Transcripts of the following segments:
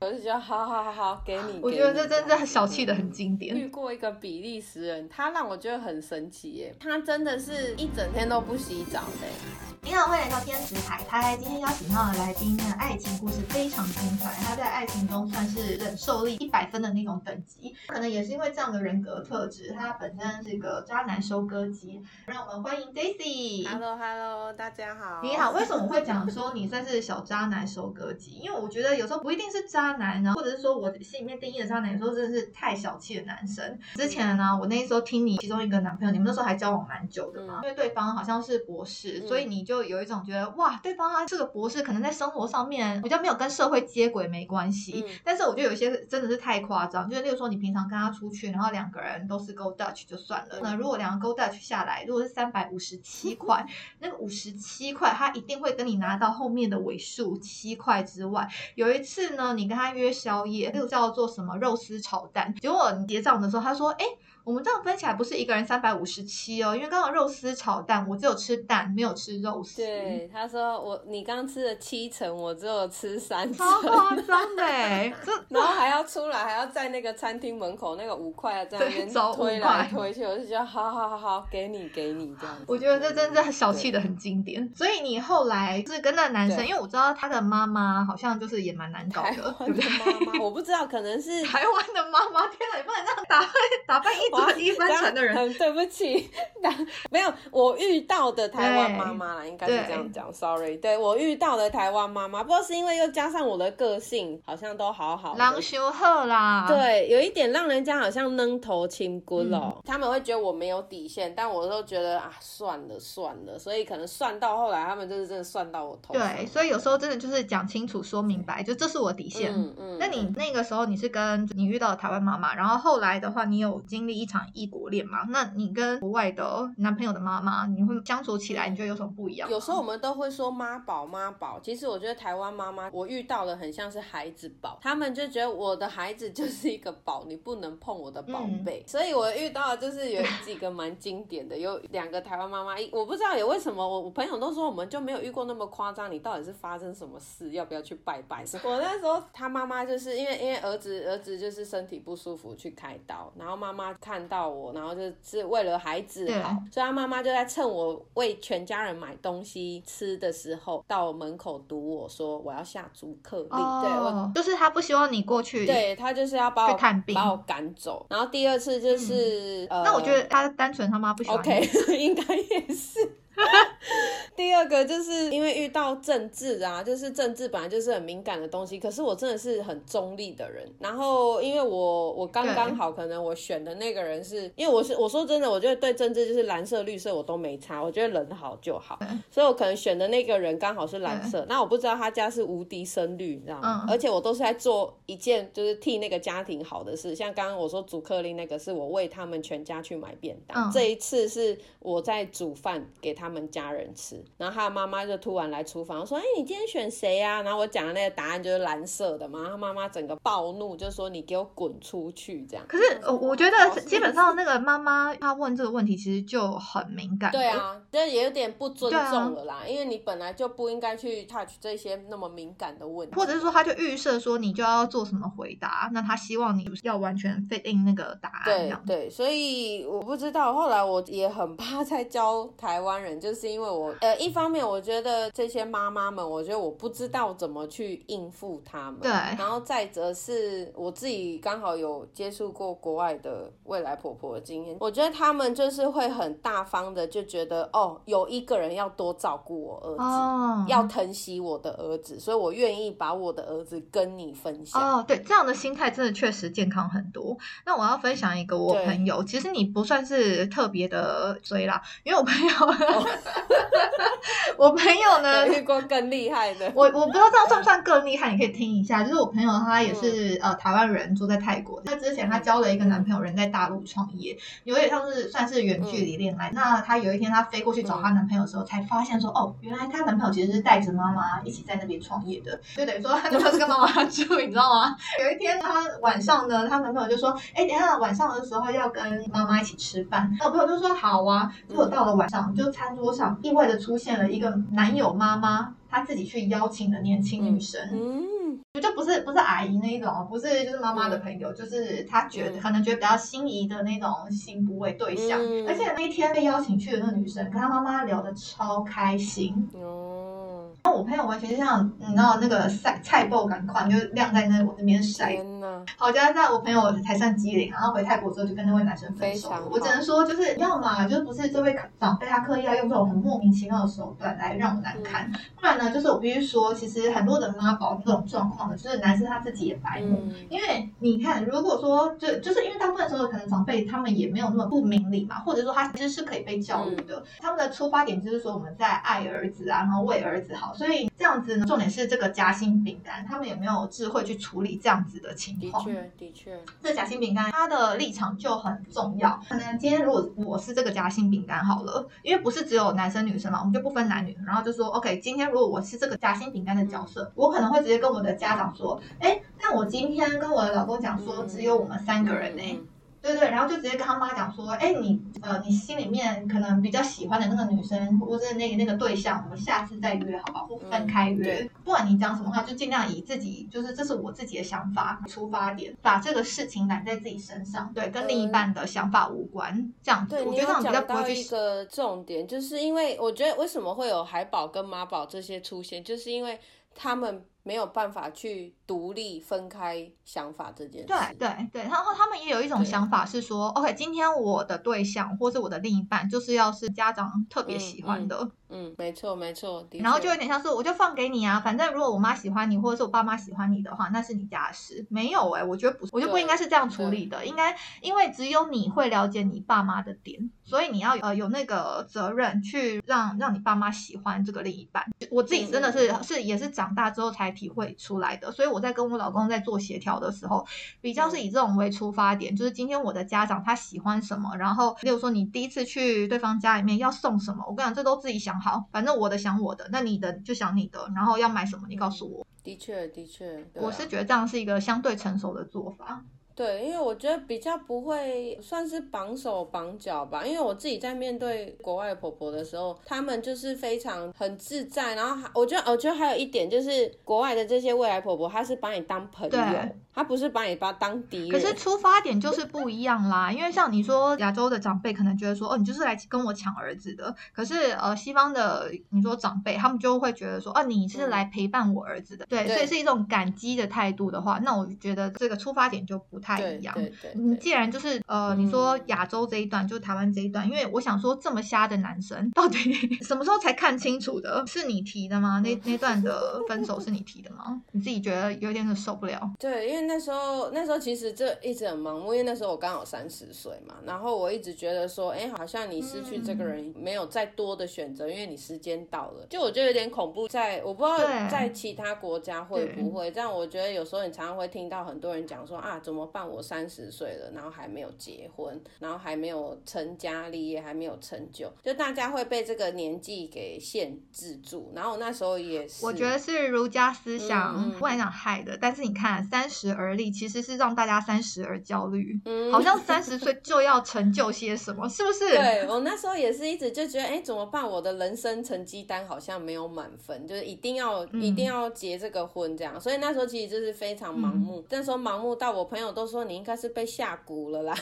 我就觉得好好好好，给你。我觉得这真的小气的很经典。遇过一个比利时人，他让我觉得很神奇耶，他真的是一整天都不洗澡的。欢迎来到天使海苔。今天邀请到的来宾呢，爱情故事非常精彩。他在爱情中算是忍受力一百分的那种等级，可能也是因为这样的人格特质，他本身是个渣男收割机。让我们欢迎 Daisy。Hello Hello，大家好。你好，为什么会讲说你算是小渣男收割机？因为我觉得有时候不一定是渣男，然后或者是说我心里面定义的渣男，有时候真的是太小气的男生。之前呢，我那时候听你其中一个男朋友，你们那时候还交往蛮久的嘛，因为对方好像是博士，所以你就有一种觉得哇，对方他是个博士，可能在生活上面比较没有跟社会接轨没关系。嗯但是我觉得有些真的是太夸张，就是例如说你平常跟他出去，然后两个人都是 Go Dutch 就算了，那如果两个 Go Dutch 下来，如果是三百五十七块，那个五十七块，他一定会跟你拿到后面的尾数七块之外。有一次呢，你跟他约宵夜，那个叫做什么肉丝炒蛋，结果你结账的时候，他说：“哎。”我们这样分起来不是一个人三百五十七哦，因为刚好肉丝炒蛋，我只有吃蛋，没有吃肉丝，对，他说我你刚吃了七成，我只有吃三成，超夸张的欸，这然后还要出来，还要在那个餐厅门口那个五块在那边推块来推去，我就觉得好好好好，给你给你这样子。我觉得这真的小气的很经典。所以你后来就是跟那个男生，因为我知道他的妈妈好像就是也蛮难搞台的，对不对？妈妈，我不知道，可能是台湾的妈妈，天哪，你不能这样打扮 打扮一 一分成的人。很 对不起，没有我遇到的台湾妈妈啦，应该是这样讲，sorry。对我遇到的台湾妈妈，不知道是因为又加上我的个性，好像都好好的。狼修鹤啦，，对，有一点让人家好像扔头青骨嗯哦，他们会觉得我没有底线，但我都觉得啊，算了算了，所以可能算到后来，他们就是真的算到我头上。对，所以有时候真的就是讲清楚、说明白，就这是我底线。嗯嗯，那你那个时候你是跟你遇到的台湾妈妈，然后后来的话，你有经历一场异国恋嘛？那你跟国外的男朋友的妈妈，你会相处起来，你觉得有什么不一样？有时候我们都会说妈宝妈宝，其实我觉得台湾妈妈我遇到的很像是孩子宝，他们就觉得我的孩子就是一个宝，你不能碰我的宝贝，所以我遇到的就是有几个蛮经典的，有两个台湾妈妈，我不知道也为什么我我朋友都说我们就没有遇过那么夸张，你到底是发生什么事，要不要去拜拜？我那时候他妈妈就是因为因为儿子儿子就是身体不舒服去开刀，然后妈妈看到我，然后就是为了孩子好，所以他妈妈就在趁我为全家人买东西吃的时候，到门口堵我说我要下逐客令，对就是他不希望你过去。，对他就是要把我去探病把我赶走。然后第二次就是、呃，那我觉得他单纯他妈不喜欢。OK，应该也是。第二个就是因为遇到政治啊，就是政治本来就是很敏感的东西，可是我真的是很中立的人。然后因为我我刚刚好，可能我选的那个人是因为我是我说真的，我觉得对政治就是蓝色绿色我都没差，我觉得人好就好，所以我可能选的那个人刚好是蓝色。那我不知道他家是无敌深绿，你知道吗？嗯而且我都是在做一件就是替那个家庭好的事，像刚刚我说祖克令那个是我为他们全家去买便当，嗯这一次是我在煮饭给他们家人吃，然后他的妈妈就突然来厨房说：“哎、你今天选谁呀、然后我讲的那个答案就是蓝色的嘛，他妈妈整个暴怒，就说：“你给我滚出去！”这样。可是我我觉得基本上那个妈妈她问这个问题其实就很敏感。对，啊，这也有点不尊重了啦，因为你本来就不应该去 touch 这些那么敏感的问题，或者是说他就预设说你就要做什么回答，那他希望你要完全 fit in 那个答案。对对，所以我不知道，后来我也很怕再教台湾人，就是因为我呃，一方面我觉得这些妈妈们，我觉得我不知道怎么去应付他们，对然后再者是我自己刚好有接触过国外的未来婆婆的经验，我觉得他们就是会很大方的就觉得哦，有一个人要多照顾我儿子。哦，要疼惜我的儿子，所以我愿意把我的儿子跟你分享。哦，对，这样的心态真的确实健康很多。那我要分享一个我朋友，其实你不算是特别的追啦，因为我朋友，我朋友呢 有，遇过更厉害的，我我不知道这样算不算更厉害，你可以听一下。就是我朋友他也是、嗯呃台湾人，住在泰国。他之前她交了一个男朋友，人在大陆创业，有点像是算是远距离恋爱。那她有一天她飞过去找她男朋友的时候，才发现说，哦，原来她男朋友其实是带着妈妈一起在那边创业的，就等于说她男朋友是跟妈妈住，你知道吗？有一天她晚上呢，她男朋友就说，哎，等一下晚上的时候要跟妈妈一起吃饭。那我朋友就说好啊。结果到了晚上，就餐桌上意外的出现了一个男友妈妈。她自己去邀请的年轻女生，嗯，嗯，就不是不是阿姨那一种，不是就是妈妈的朋友，就是她觉得可能觉得比较心仪的那种性部位对象。而且那一天被邀请去的那个女生，跟她妈妈聊得超开心。哦。然后我朋友完全就像你知道那个晒菜爆感款，就晾在那我那边晒。天呐。好家在我朋友才算机灵，然后回泰国之后就跟那位男生分手。我只能说，就是要么就是不是这位长辈他刻意要用这种很莫名其妙的手段来让我难堪，不然呢，就是我必须说，其实很多的妈宝这种状况呢，就是男生他自己也白目。因为你看，如果说就就是因为大部分时候可能长辈他们也没有那么不明理嘛，或者说他其实是可以被教育的。他们的出发点就是说我们在爱儿子啊，然后为儿子好，所以这样子呢，重点是这个夹心饼干，他们也没有智慧去处理这样子的情况。的确，的确，这夹心饼干它的立场就很重要。可能今天如果我是这个夹心饼干好了，因为不是只有男生女生嘛，我们就不分男女，然后就说 OK，今天如果我是这个夹心饼干的角色，我可能会直接跟我的家长说，哎，那我今天跟我的老公讲说，只有我们三个人呢。对对，然后就直接跟他妈讲说，哎，你呃，你心里面可能比较喜欢的那个女生，或者那个那个对象，我们下次再约，好不好？或分开约。不管你讲什么话，就尽量以自己，就是这是我自己的想法出发点，把这个事情揽在自己身上，对，跟另一半的想法无关。这样，对，我觉得这样比较不会去。一个重点，就是因为我觉得为什么会有海宝跟妈宝这些出现，就是因为他们。没有办法去独立分开想法这件事。对对对，然后他们也有一种想法是说，OK，今天我的对象或是我的另一半，就是要是家长特别喜欢的。嗯，没错没错。然后就有点像是，我就放给你啊，反正如果我妈喜欢你，或者是我爸妈喜欢你的话，那是你家的事。没有哎，我觉得不，我就不应该是这样处理的。应该因为只有你会了解你爸妈的点，所以你要呃有那个责任去让让你爸妈喜欢这个另一半。我自己真的是是也是长大之后才体会出来的。所以我在跟我老公在做协调的时候，比较是以这种为出发点，就是今天我的家长他喜欢什么，然后例如说你第一次去对方家里面要送什么，我跟你讲，这都自己想。好，反正我的想我的，那你的就想你的，然后要买什么，你告诉我。的确，的确，我是觉得这样是一个相对成熟的做法。对，因为我觉得比较不会算是绑手绑脚吧，因为我自己在面对国外婆婆的时候，他们就是非常很自在，然后还我觉得我觉得还有一点就是国外的这些未来婆婆，她是把你当朋友，她不是把你把当敌人。可是出发点就是不一样啦，因为像你说亚洲的长辈可能觉得说，哦，你就是来跟我抢儿子的，可是呃西方的你说长辈他们就会觉得说，哦，你是来陪伴我儿子的，对，所以是一种感激的态度的话，那我觉得这个出发点就不。太一样，你既然就是呃，你说亚洲这一段，就台湾这一段，因为我想说这么瞎的男生，到底 什么时候才看清楚的？是你提的吗？那那段的分手是你提的吗？你自己觉得有点受不了？对，因为那时候那时候其实这一直很盲目，因为那时候我刚好三十岁嘛，然后我一直觉得说，哎，好像你失去这个人没有再多的选择，因为你时间到了，就我觉得有点恐怖。在我不知道在其他国家会不会，这样我觉得有时候你常常会听到很多人讲说啊，怎么办？我三十岁了，然后还没有结婚，然后还没有成家立业，还没有成就，就大家会被这个年纪给限制住。然后我那时候也是，我觉得是儒家思想不敢讲害的。但是你看，三十而立其实是让大家三十而焦虑，嗯好像三十岁就要成就些什么，是不是？对我那时候也是一直就觉得，哎，怎么办？我的人生成绩单好像没有满分，就是一定要一定要结这个婚这样。所以那时候其实就是非常盲目，那时候盲目到我朋友都说。你应该是被下蛊了啦，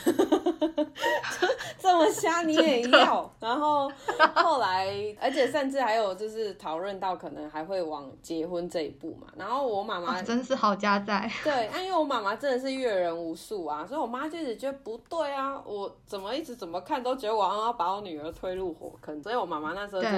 这么瞎你也要？然后后来，而且甚至还有就是讨论到可能还会往结婚这一步嘛。然后我妈妈真是好家在，对，因为我妈妈真的是阅人无数啊，所以我妈就一直觉得不对啊，我怎么一直怎么看都觉得我要把我女儿推入火坑，所以我妈妈那时候就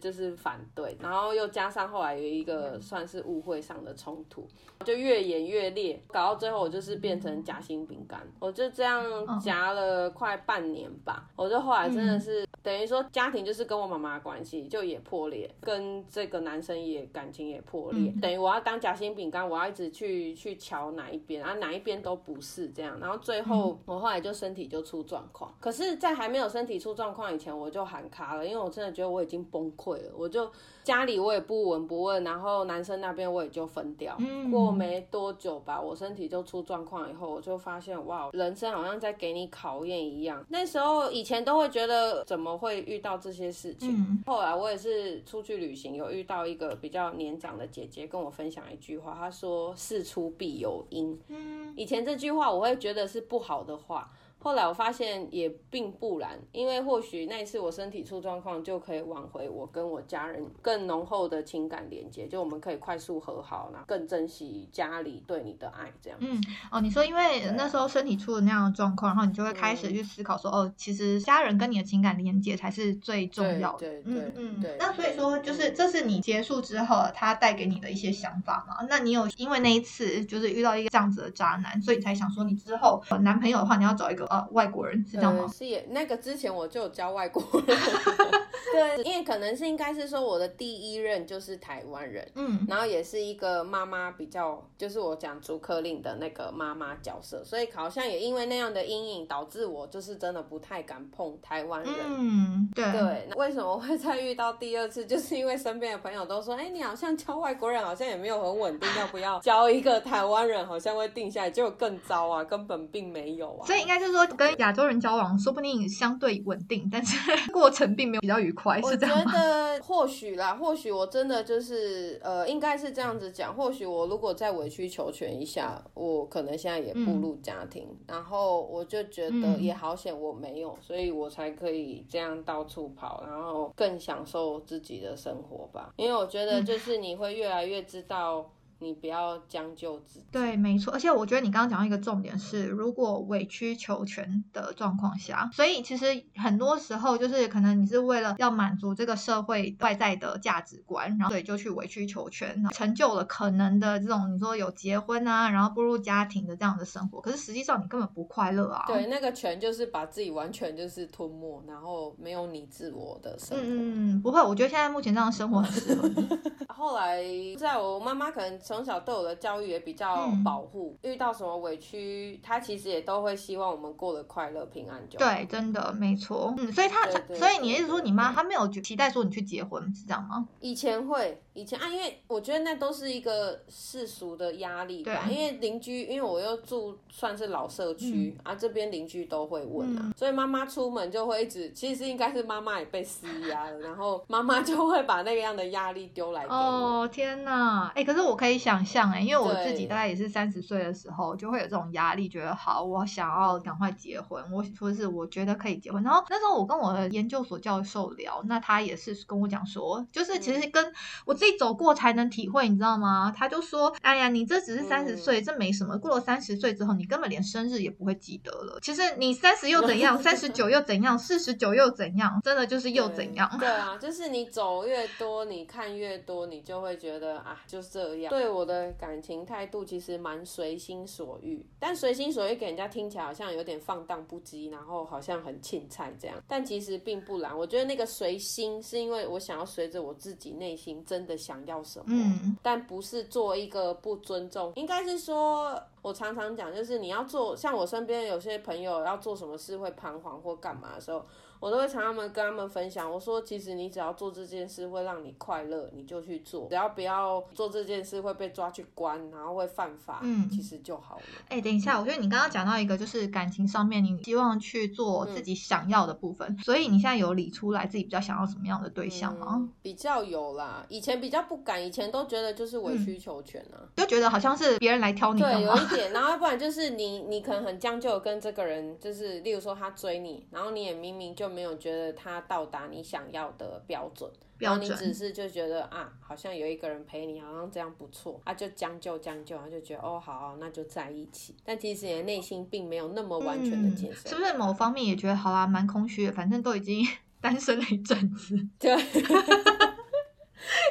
就是反对，然后又加上后来有一个算是误会上的冲突，就越演越烈，搞到最后我就是变成假。心饼干，我就这样夹了快半年吧。我就后来真的是等于说家庭就是跟我妈妈关系就也破裂，跟这个男生也感情也破裂。等于我要当夹心饼干，我要一直去去瞧哪一边，然后哪一边都不是这样。然后最后我后来就身体就出状况。可是，在还没有身体出状况以前，我就喊卡了，因为我真的觉得我已经崩溃了。我就家里我也不闻不问，然后男生那边我也就分掉。过没多久吧，我身体就出状况以后。我就发现哇，人生好像在给你考验一样。那时候以前都会觉得怎么会遇到这些事情，嗯后来我也是出去旅行，有遇到一个比较年长的姐姐跟我分享一句话，她说“事出必有因”。嗯，以前这句话我会觉得是不好的话，后来我发现也并不然，因为或许那一次我身体出状况，就可以挽回我跟我家人更浓厚的情感连接，就我们可以快速和好，然后更珍惜家里对你的爱，这样。嗯，哦，你说因为啊那时候身体出了那样的状况，然后你就会开始去思考说，哦，其实家人跟你的情感连接才是最重要的。对对嗯嗯对那所以说，就是嗯这是你结束之后，他带给你的一些想法嘛？那你有因为那一次就是遇到一个这样子的渣男，所以你才想说，你之后呃男朋友的话，你要找一个呃外国人，是这样吗呃？是也那个之前我就有教外国人，对，因为可能是应该是说我的第一任就是台湾人，嗯然后也是一个妈妈比较，就是我讲逐客令的那个妈妈角色，所以好像也因为那样的阴影，导致我就是真的不太敢碰台湾人。嗯，对对，那为什么会再遇到第二次？就是因为身边的朋友都说，哎，你好像教外国人，好像也没有很稳定，要不要教一个台湾人，好像会定下来？结果更糟啊，根本并没有啊。所以应该就是说，跟亚洲人交往，说不定相对稳定，但是过程并没有比较愉快，我觉是这样觉？得或许啦，或许我真的就是呃，应该是这样子讲。或许我如果再委曲求全一下，我可能现在也步入家庭，然后我就觉得嗯也好险我没有，所以我才可以这样到处跑，然后更享受自己的生活吧。因为我觉得就是你会越来越知道。你不要将就自己。对，没错。而且我觉得你刚刚讲到一个重点是，如果委曲求全的状况下，所以其实很多时候就是可能你是为了要满足这个社会外在的价值观，然后所以就去委曲求全，成就了可能的这种你说有结婚啊，然后步入家庭的这样的生活。可是实际上你根本不快乐啊。对，那个全就是把自己完全就是吞没，然后没有你自我的生活。嗯不会，我觉得现在目前这样的生活很适合你。后来，在我妈妈可能从小对我的教育也比较嗯保护，遇到什么委屈，他其实也都会希望我们过得快乐平安就好。对，真的没错。嗯，所以他，所以你的意思说你妈她没有期待说你去结婚是这样吗？以前会，以前啊，因为我觉得那都是一个世俗的压力吧。因为邻居，因为我又住算是老社区、啊，这边邻居都会问啊，嗯所以妈妈出门就会一直，其实应该是妈妈也被施压了，然后妈妈就会把那个样的压力丢来给我。哦天呐，哎、可是我可以想象哎，因为我自己大概也是三十岁的时候，就会有这种压力，觉得好，我想要赶快结婚，我说是我觉得可以结婚。然后那时候我跟我的研究所教授聊，那他也是跟我讲说，就是其实跟我自己走过才能体会，你知道吗？他就说，哎呀，你这只是三十嗯岁，这没什么，过了三十岁之后，你根本连生日也不会记得了。其实你三十又怎样，三十九又怎样，四十九又怎样，真的就是又怎样。对啊，就是你走越多，你看越多，你就会觉得啊，就这样。对我的感情态度其实蛮随心所欲，但随心所欲给人家听起来好像有点放荡不羁，然后好像很青菜这样，但其实并不然。我觉得那个随心是因为我想要随着我自己内心真的想要什么，嗯。但不是做一个不尊重，应该是说，我常常讲，就是你要做，像我身边有些朋友要做什么事会彷徨或干嘛的时候，我都会常他们跟他们分享，我说其实你只要做这件事会让你快乐，你就去做，只要不要做这件事会被抓去关，然后会犯法，嗯其实就好了。哎、等一下，我觉得你刚刚讲到一个，就是感情上面，你希望去做自己想要的部分，所以你现在有理出来自己比较想要什么样的对象吗？嗯比较有啦，以前比较不敢，以前都觉得就是委曲求全啊。就觉得好像是别人来挑你对，有一 点，然后要不然就是你，你可能很将就跟这个人，就是例如说他追你，然后你也明明就没有觉得他到达你想要的标准，然后你只是就觉得啊，好像有一个人陪你，好像这样不错，啊就将就将就，然后就觉得哦好啊那就在一起，但其实你的内心并没有那么完全的接受，嗯是不是某方面也觉得好啦，蛮空虚的，反正都已经单身了一阵子。对。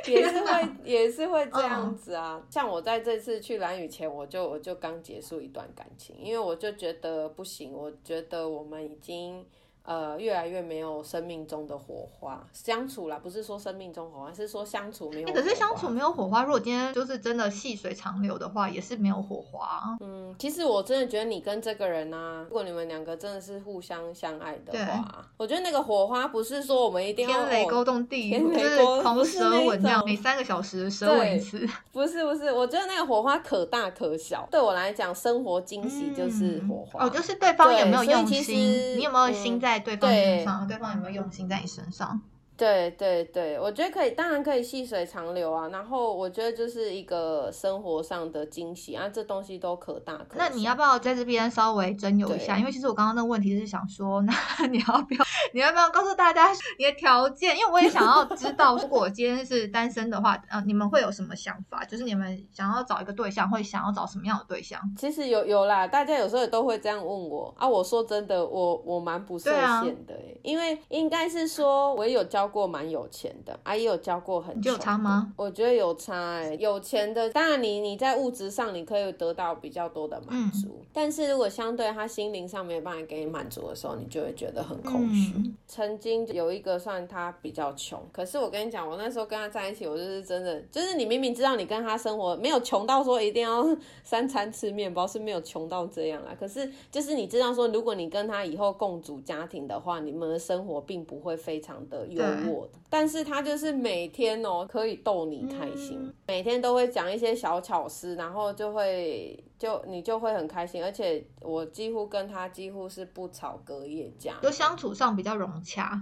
也是会也是会这样子啊，像我在这次去蓝雨前，我就我就刚结束一段感情，因为我就觉得不行，我觉得我们已经呃越来越没有生命中的火花相处啦，不是说生命中火花，是说相处没有。可是相处没有火花，如果今天就是真的细水长流的话，也是没有火花。嗯，其实我真的觉得你跟这个人呢，如果你们两个真的是互相相爱的话，我觉得那个火花不是说我们一定要天雷勾动地，就是狂舌吻这样，每三个小时舌吻一次。不是不是，我觉得那个火花可大可小。对我来讲，生活惊喜就是火花。哦，就是对方有没有用心，你有没有心在对方身上，对方有没有用心在你身上。对对对，我觉得可以，当然可以细水长流啊。然后我觉得就是一个生活上的惊喜啊，这东西都可大可小。那你要不要在这边稍微征友一下？因为其实我刚刚那个问题是想说，那 你要不要，你要不要告诉大家你的条件？因为我也想要知道，如果今天是单身的话，呃，你们会有什么想法？就是你们想要找一个对象，会想要找什么样的对象？其实有有啦，大家有时候也都会这样问我啊。我说真的，我我蛮不受限的，因为应该是说我有交。交过蛮有钱的，啊也有交过很有差吗？我觉得有差哎，有钱的当然你你在物质上你可以得到比较多的满足，但是如果相对他心灵上没有办法给你满足的时候，你就会觉得很空虚。曾经有一个算他比较穷，可是我跟你讲，我那时候跟他在一起，我就是真的，就是你明明知道你跟他生活没有穷到说一定要三餐吃面包，是没有穷到这样啦。可是就是你知道说，如果你跟他以后共组家庭的话，你们的生活并不会非常的优。我，但是他就是每天哦可以逗你开心，每天都会讲一些小巧思，然后就会就你就会很开心，而且我几乎跟他几乎是不吵隔夜架，就相处上比较融洽。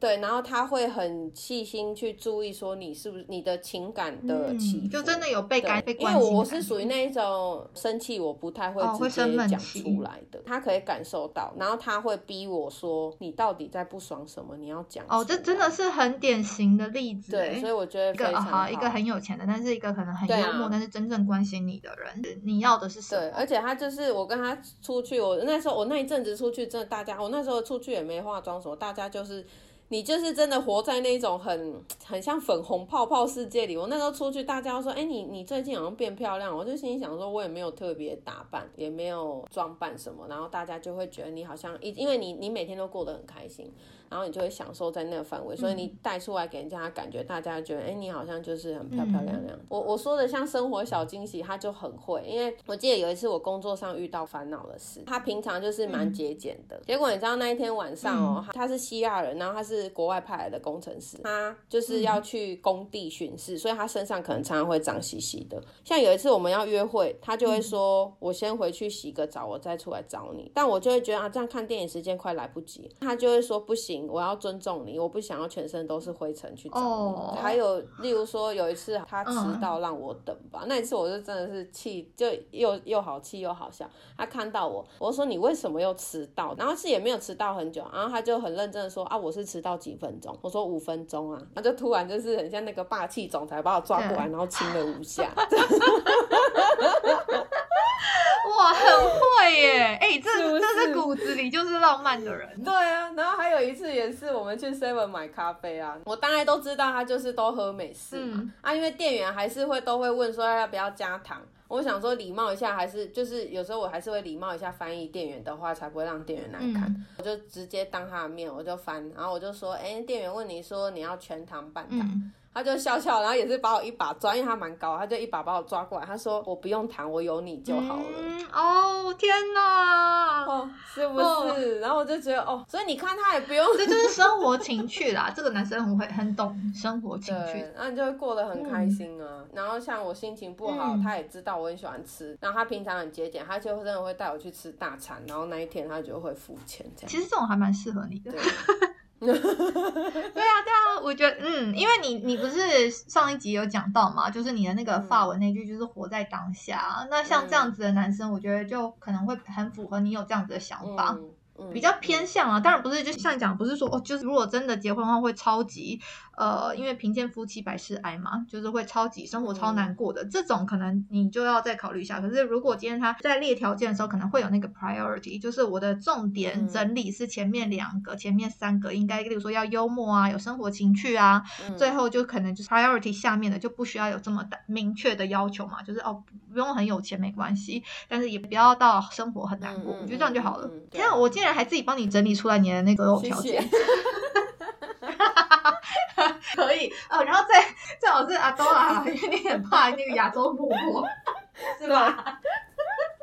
对，然后他会很细心去注意说你是不是你的情感的起就真的有被感被关心。因为我是属于那一种生气我不太会直接讲出来的，他可以感受到，然后他会逼我说你到底在不爽什么，你要讲。哦，这真的是很典型的例子。对，所以我觉得一个好一个很有钱的，但是一个可能很幽默，但是真正关心你的人，你要的是什么？对，而且他就是我跟他出去，我那时候我那一阵子出去，真的大家我那时候出去也没化妆什么，大家就是。你就是真的活在那种很很像粉红泡泡世界里。我那时候出去，大家都说：“哎，你你最近好像变漂亮。”我就心里想说，我也没有特别打扮，也没有装扮什么，然后大家就会觉得你好像，一因为你你每天都过得很开心。然后你就会享受在那个范围，所以你带出来给人家感觉，大家觉得，哎，你好像就是很漂漂亮亮。我我说的像生活小惊喜，他就很会。因为我记得有一次我工作上遇到烦恼的事，他平常就是蛮节俭的。结果你知道那一天晚上哦，他是希腊人，然后他是国外派来的工程师，他就是要去工地巡视，所以他身上可能常常会脏兮兮的。像有一次我们要约会，他就会说，我先回去洗个澡，我再出来找你。但我就会觉得啊，这样看电影时间快来不及，他就会说不行。我要尊重你，我不想要全身都是灰尘去找你。还有，例如说有一次他迟到让我等吧，那一次我就真的是气，就又又好气又好笑。他看到我，我说你为什么又迟到？然后是也没有迟到很久，然后他就很认真的说啊，我是迟到几分钟。我说五分钟啊，他就突然就是很像那个霸气总裁把我抓过来，然后亲了五下。哇，很会耶！哎，这 这是骨子里就是浪漫的人。对啊，然后还有一次也是我们去 Seven 买咖啡啊，我大概都知道他就是都喝美式嘛啊，因为店员还是会都会问说要不要加糖。我想说礼貌一下，还是就是有时候我还是会礼貌一下翻译店员的话，才不会让店员难看。我就直接当他的面，我就翻，然后我就说，哎，店员问你说你要全糖半糖。他就笑笑，然后也是把我一把抓，因为他蛮高，他就一把把我抓过来。他说：“我不用糖，我有你就好了。”哦，天哪！哦，是不是？然后我就觉得，哦，所以你看他也不用，这就是生活情趣啦。这个男生很会，很懂生活情趣，那你就会过得很开心啊。然后像我心情不好，他也知道我很喜欢吃，然后他平常很节俭，他就真的会带我去吃大餐。然后那一天他就会付钱，这样。其实这种还蛮适合你的。对 啊，对啊，我觉得，嗯，因为你你不是上一集有讲到嘛，就是你的那个发文那句就是活在当下。那像这样子的男生，我觉得就可能会很符合你有这样子的想法。比较偏向啊，当然不是，就像讲，不是说哦，就是如果真的结婚的话，会超级呃，因为贫贱夫妻百事哀嘛，就是会超级生活超难过的这种，可能你就要再考虑一下。可是如果今天他在列条件的时候，可能会有那个 priority，就是我的重点整理是前面两个，前面三个应该，例如说要幽默啊，有生活情趣啊，最后就可能就是 priority 下面的就不需要有这么明确的要求嘛，就是哦。不用很有钱没关系，但是也不要到生活很难过，嗯我觉得这样就好了嗯样嗯。天啊，我竟然还自己帮你整理出来你的那个条件。谢谢。可以哦，然后再最好是阿多啦，因为你很怕那个亚洲婆婆，是吧？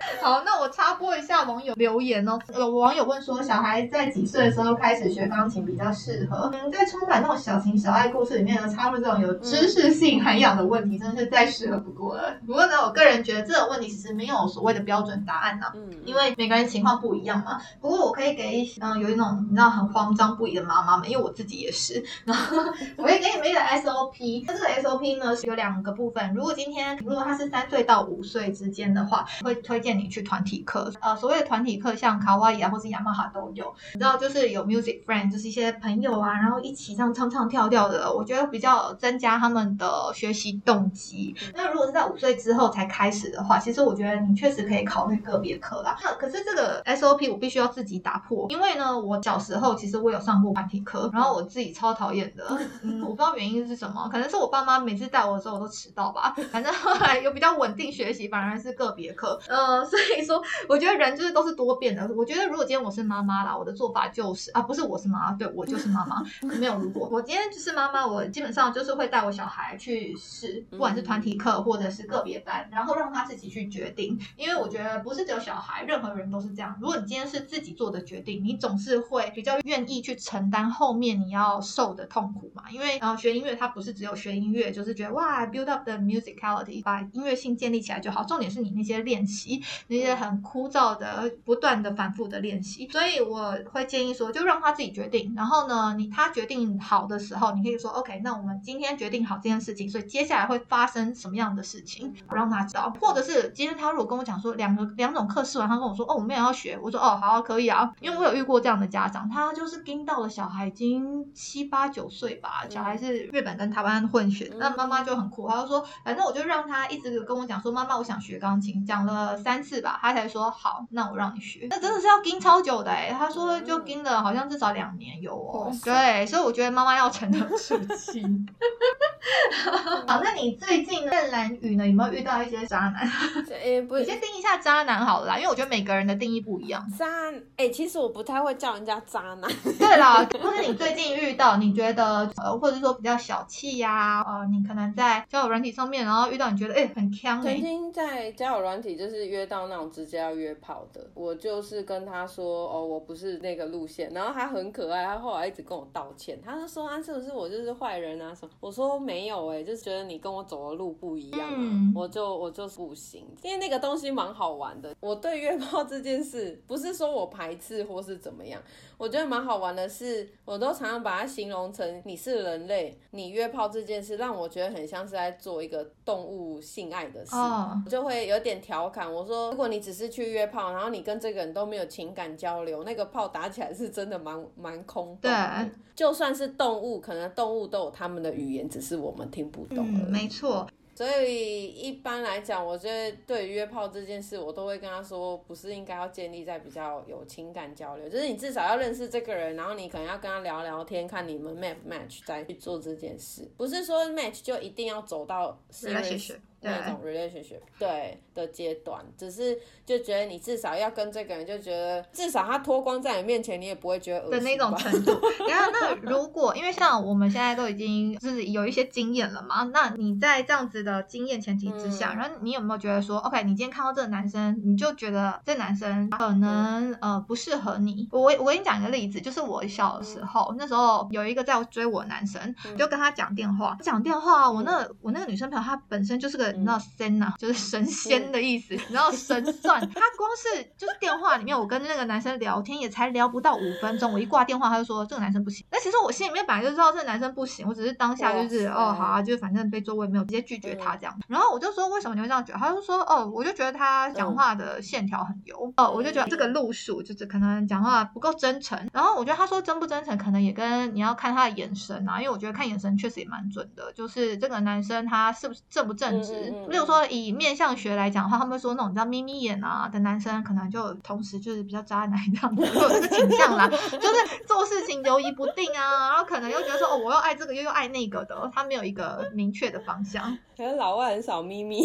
好，那我插播一下网友留言哦。有网友问说，小孩在几岁的时候开始学钢琴比较适合？嗯，在充满那种小情小爱故事里面呢，插入这种有知识性涵养的问题，真的是再适合不过了。不过呢，我个人觉得这种问题其实没有所谓的标准答案呐、嗯，因为每个人情况不一样嘛。不过我可以给嗯有一种你知道很慌张不已的妈妈们，因为我自己也是。然后我会给你们一个 SOP，那这个 SOP 呢是有两个部分。如果今天如果他是三岁到五岁之间的话，会推荐你去团体课。呃，所谓的团体课，像卡哇伊啊或是雅马哈都有。你知道，就是有 music friend，就是一些朋友啊，然后一起这样唱唱跳跳的，我觉得比较增加他们的学习动机。那如果是在五岁之后才开始的话，其实我觉得你确实可以考虑个别课啦。那可是这个 SOP 我必须要自己打破，因为呢，我小时候其实我有上过团体课，然后我自己超讨厌的，嗯，我不知道原因是什么，可能是我爸妈每次带我的时候我都迟到吧，反正后来有比较稳定学习，反而是个别课，呃，所以说我觉得人就是都是多变的。我觉得如果今天我是妈妈啦，我的做法就是啊，不是我是妈妈，对我就是妈妈，没有如果我今天就是妈妈，我基本上就是会带我小孩去试，不管是团体课或者是个别班，然后让他自己去决定，因为我觉得不是只有小孩，任何人都是这样。如果你今天是自己做的决定，你总是会比较愿意去承担后面你要受的痛苦嘛。因为呃，学音乐它不是只有学音乐，就是觉得哇，build up the musicality，把音乐性建立起来就好。重点是你那些练习，那些很枯燥的、不断的反复的练习。所以我会建议说，就让他自己决定。然后呢，你他决定好的时候，你可以说 OK，那我们今天决定好这件事情，所以接下来会发生什么样的事情，我让他知道。或者是今天他如果跟我讲说两个两种课试完，他跟我说哦，我没有要学，我说哦好可以啊，因为我有遇过这样的家长，他就是盯到了小孩已经七八九岁吧，小孩是日本跟台湾混血，那妈妈就很酷，他就说反正我就让他一直跟我讲说妈妈我想学钢琴，讲了三次吧，他才说好，那我让你学，那真的是要盯超久的哎、他说就盯了好像至少两年有哦对，所以我觉得妈妈要沉得住气。好，那你最近呢，在蓝雨呢有没有遇到一些渣男？你先定一下渣男好了啦，因为我觉得每个人的定义不一样。渣，哎、其实我不太会叫人家渣男。对啦，或者你最近遇到你觉得呃，或者说比较小气呀、呃，你可能在交友软体上面，然后遇到你觉得哎、很呛哎、曾经在交友软体就是约到那种直接要约炮的，我就是跟他说哦，我不是那个路线，然后他很可爱，他后来一直跟我道歉，他就说啊，是不是我就是坏人啊什么？我说没有哎、就是觉得你跟我走的路不一样啊，嗯。我就我就不行，因为那个东西蛮好玩的。我对约炮这件事，不是说我排斥或是怎么样，我觉得蛮好玩的是，我都常常把它形容成你是人类，你约炮这件事让我觉得很像是在做一个动物性爱的事。就会有点调侃我说，如果你只是去约炮，然后你跟这个人都没有情感交流，那个炮打起来是真的蛮蛮空洞的。对就算是动物，可能动物都有他们的语言，只是我们听不懂。嗯，没错，所以一般来讲，我觉得对于约炮这件事，我都会跟他说，不是应该要建立在比较有情感交流，就是你至少要认识这个人，然后你可能要跟他聊聊天，看你们 match match 再去做这件事，不是说 match 就一定要走到 serious Relationship，对那种 relationship 对的阶段，只是就觉得你至少要跟这个人，就觉得至少他脱光在你面前，你也不会觉得恶的那种程度。然后，那如果因为像我们现在都已经就是有一些经验了嘛，那你在这样子的经验前提之下，嗯。然后你有没有觉得说，OK，你今天看到这个男生，你就觉得这男生可能、呃不适合你？我我跟你讲一个例子，就是我小的时候，那时候有一个在追我男生，嗯。就跟他讲电话，讲电话，我那个我那个女生朋友她本身就是个你知道仙呐、就是神仙的意思，你知道神算，他光是就是电话里面我跟那个男生聊天也才聊不到五分钟，我一挂电话他就说这个男生不行。那其实我心里面本来就知道这个男生不行，我只是当下就是哦好啊，就是反正被周围没有直接拒绝他这样。然后我就说为什么你会这样觉得？他就说哦，我就觉得他讲话的线条很油，哦，我就觉得这个路数就是可能讲话不够真诚。然后我觉得他说真不真诚，可能也跟你要看他的眼神啊，因为我觉得看眼神确实也蛮准的，就是这个男生他是不是正不正直，嗯嗯嗯例如说以面相学来讲的话，他们会说那种叫眯眯眼啊的男生，可能就同时就是比较渣男这样子，会有这个倾向啦，就是做事情犹疑不定啊，然后可能又觉得说哦，我又爱这个又又爱那个的，他没有一个明确的方向。可是老外很少眯眯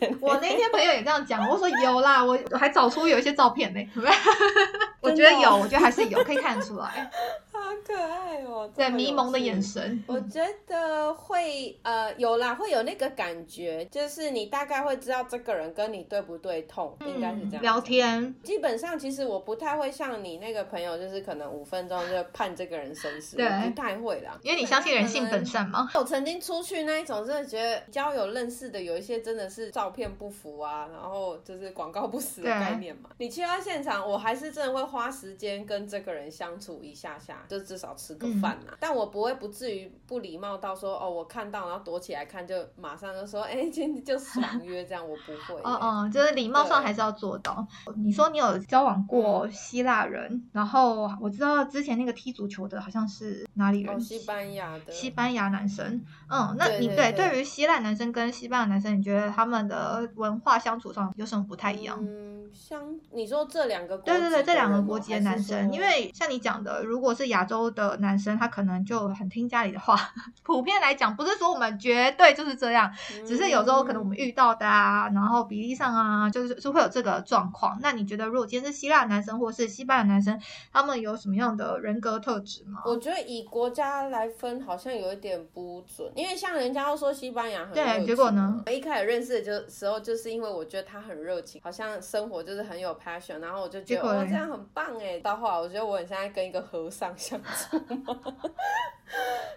眼，我那天朋友也这样讲，我说有啦，我我还找出有一些照片呢，我觉得有，我觉得还是有，可以看得出来，好可爱哦，对这么有迷蒙的眼神。我觉得会呃有啦，会有那个感觉，就是你大概会知道这个人跟你对不对痛，应该是这样。嗯聊。天，基本上其实我不太会像你那个朋友，就是可能五分钟就判这个人生死，对不太会啦。因为你相信人性本善嘛。我曾经出去那一种，真的觉得交友认识的有一些真的是照片不符啊，然后就是广告不实的概念嘛。你去到现场，我还是真的会花时间跟这个人相处一下下，就至少吃个饭嗯啊。但我不会不至于不礼貌到说哦，我看到然后躲起来看，就马上就说哎，今天就爽 约这样，我不会耶。哦哦，就是礼貌上还是要做到。你说你有交往过希腊人，然后我知道之前那个踢足球的好像是哪里人？哦，西班牙的，西班牙男生。嗯，那你对对对对于希腊男生跟西班牙男生，你觉得他们的文化相处上有什么不太一样？嗯，像你说这两个国对对对，这两个国籍的男生，因为像你讲的，如果是亚洲的男生，他可能就很听家里的话。普遍来讲，不是说我们绝对就是这样，只是有时候可能我们遇到的啊，然后比例上啊，就是是会有这个状况。那你觉得，如果今天是希腊男生或是西班牙男生，他们有什么样的人格特质吗？我觉得以国家来分，好像有一点不准，因为像人家都说西班牙很对结果呢？我一开始认识的就时候，就是因为我觉得他很热情，好像生活就是很有 passion，然后我就觉得哇这样很棒哎。到后来我觉得我很像在跟一个和尚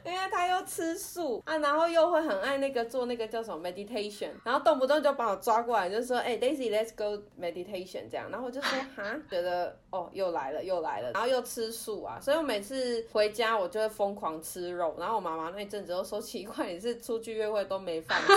因为他又吃素啊，然后又会很爱那个做那个叫什么 meditation，然后动不动就把我抓过来，就说哎、Daisy，let's go meditation 这样，然后我就说哈，觉得哦又来了又来了，然后又吃素啊，所以我每次回家我就会疯狂吃肉，然后我妈妈那一阵子都说奇怪，你是出去约会都没饭吃，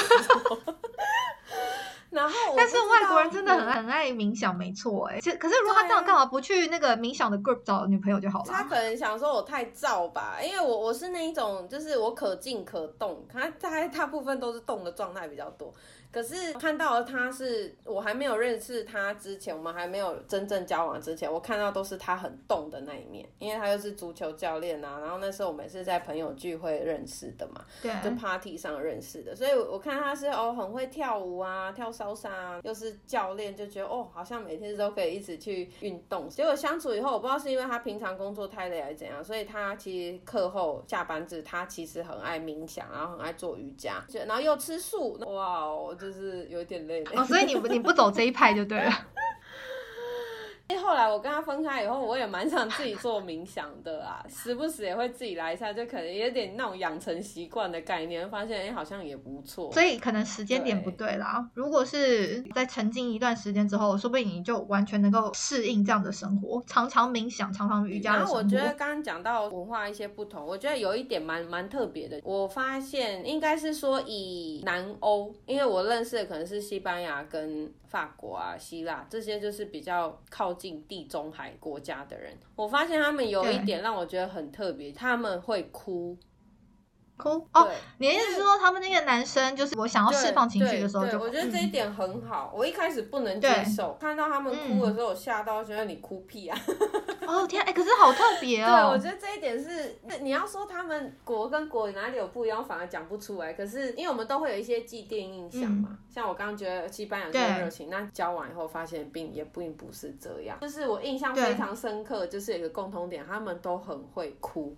然后但是外国人真的很很爱冥想，没错哎。其可是如果他这样，干嘛不去那个冥想的 group 找女朋友就好了？他可能想说我太燥吧，因为我我是那一种，就是我可静可动，他大大部分都是动的状态比较多。可是看到他是我还没有认识他之前，我们还没有真正交往之前，我看到都是他很动的那一面，因为他又是足球教练啊。然后那时候我们是在朋友聚会认识的嘛，对，就 party 上认识的，所以我我看他是哦很会跳舞啊，跳骚莎啊，又是教练，就觉得哦好像每天都可以一直去运动。结果相处以后，我不知道是因为他平常工作太累还是怎样，所以他其实课后下班制，他其实很爱冥想，然后很爱做瑜伽，就然后又吃素，哇哦，就是有点累。哦，所以你你不走这一派就对了。后来我跟他分开以后，我也蛮想自己做冥想的啊，时不时也会自己来一下，就可能有点那种养成习惯的概念，发现哎、好像也不错。所以可能时间点不对啦。如果是在沉浸一段时间之后，说不定你就完全能够适应这样的生活，常常冥想，常常瑜伽的。然后我觉得刚刚讲到文化一些不同，我觉得有一点蛮蛮特别的。我发现应该是说以南欧，因为我认识的可能是西班牙跟法国啊、希腊这些就是比较靠近地中海国家的人，我发现他们有一点让我觉得很特别，他们会哭。哭哦，你的意思是说，他们那个男生就是我想要释放情绪的时候就哭，我觉得这一嗯点很好。我一开始不能接受，看到他们哭的时候，我吓到，觉得你哭屁啊！哦天，哎，可是好特别哦 对，我哦。觉得这一点是，那你要说他们国跟国哪里有不一样，反而讲不出来。可是因为我们都会有一些既定印象嘛，像我刚刚觉得西班牙就很热情，那交往以后发现并也并不是这样。就是我印象非常深刻，就是有一个共同点，他们都很会哭。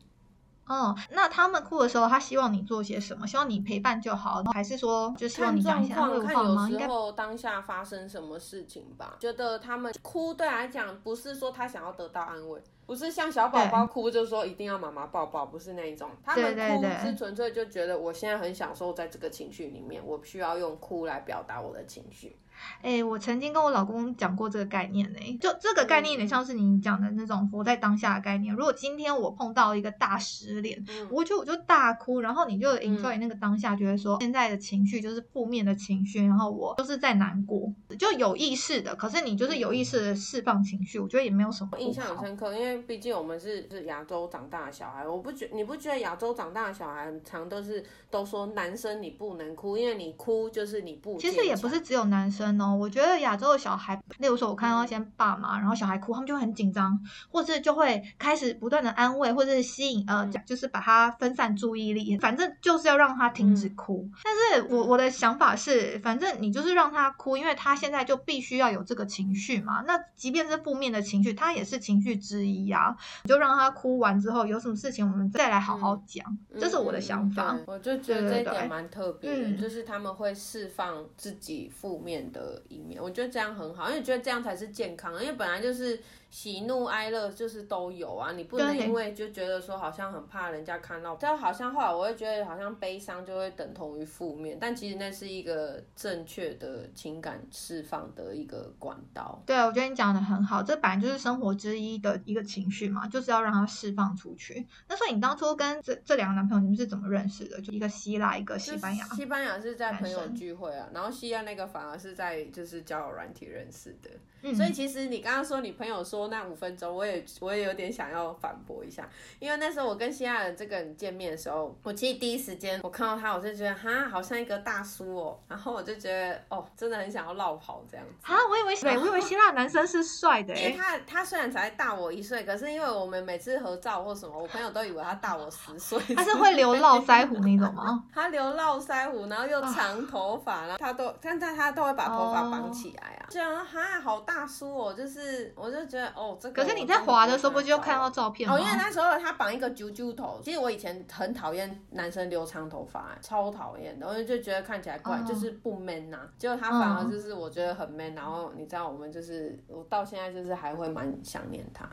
哦，那他们哭的时候，他希望你做些什么？希望你陪伴就好，还是说就希望看你讲一状况，些安慰话吗？看有时应该候当下发生什么事情吧。觉得他们哭对来讲，不是说他想要得到安慰，不是像小宝宝哭就是说一定要妈妈抱抱，不是那一种。他们哭是纯粹就觉得我现在很享受在这个情绪里面，我需要用哭来表达我的情绪。哎，我曾经跟我老公讲过这个概念呢，就这个概念有点像是你讲的那种活在当下的概念。如果今天我碰到一个大失恋，我就我就大哭，然后你就 enjoy 那个当下，觉得说现在的情绪就是负面的情绪，然后我就是在难过，就有意识的。可是你就是有意识的释放情绪，我觉得也没有什么。印象很深刻，因为毕竟我们是是亚洲长大的小孩，我不觉你不觉得亚洲长大的小孩常都是都说男生你不能哭，因为你哭就是你不。其实也不是只有男生哦，我觉得亚洲的小孩，例如说我看到一些爸妈，然后小孩哭，他们就很紧张，或是就会开始不断的安慰，或者是吸引呃，就是把他分散注意力，反正就是要让他停止哭。但是我我的想法是，反正你就是让他哭，因为他现在就必须要有这个情绪嘛。那即便是负面的情绪，他也是情绪之一呀。就让他哭完之后，有什么事情我们再来好好讲。这是我的想法。我就觉得这一点蛮特别的，就是他们会释放自己负面的一面。我觉得这样很好，因为觉得这样才是健康。因为本来就是。喜怒哀乐就是都有啊，你不能因为就觉得说好像很怕人家看到，但好像后来我会觉得好像悲伤就会等同于负面，但其实那是一个正确的情感释放的一个管道。对，我觉得你讲的很好，这本来就是生活之一的一个情绪嘛，就是要让它释放出去。那所以你当初跟这这两个男朋友你们是怎么认识的？就一个希腊，一个西班牙。西班牙是在朋友聚会啊，然后西亚那个反而是在就是交友软体认识的。所以其实你刚刚说你朋友说那五分钟，我也我也有点想要反驳一下，因为那时候我跟希腊人这个人见面的时候，我其实第一时间我看到他，我就觉得哈好像一个大叔哦，然后我就觉得哦真的很想要绕跑这样子。啊，我以为对，我以为希腊男生是帅的，因为他他虽然才大我一岁，可是因为我们每次合照或什么，我朋友都以为他大我十岁。他是会留络腮胡那种吗？他留络腮胡，然后又长头发，然后他都现在他都会把头发绑起来啊，这样哈好大叔哦，就。是，我就觉得哦，这个。可是你在滑的时候不就看到照片吗？哦，因为那时候他绑一个揪揪头。其实我以前很讨厌男生留长头发，超讨厌的，我就觉得看起来怪，就是不 man 呐。结果他反而就是我觉得很 man，然后你知道我们就是我到现在就是还会蛮想念他。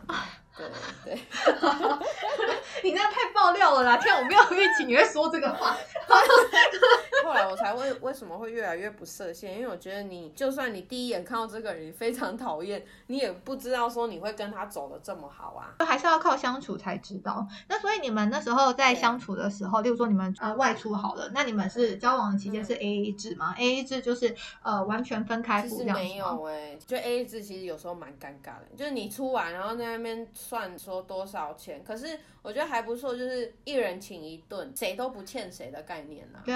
对对，你那太爆料了啦！天，我没有预期你会说这个话。后来我才为为什么会越来越不设限，因为我觉得你就算你第一眼看到这个人非常讨厌，你也不知道说你会跟他走的这么好啊，还是要靠相处才知道。那所以你们那时候在相处的时候，例如说你们呃外出好了，那你们是交往的期间是 A A 制吗？A A 制就是呃完全分开付这样没有哎，就 A A 制其实有时候蛮尴尬的，就是你出完然后在那边。算说多少钱，可是我觉得还不错，就是一人请一顿，谁都不欠谁的概念呢。对，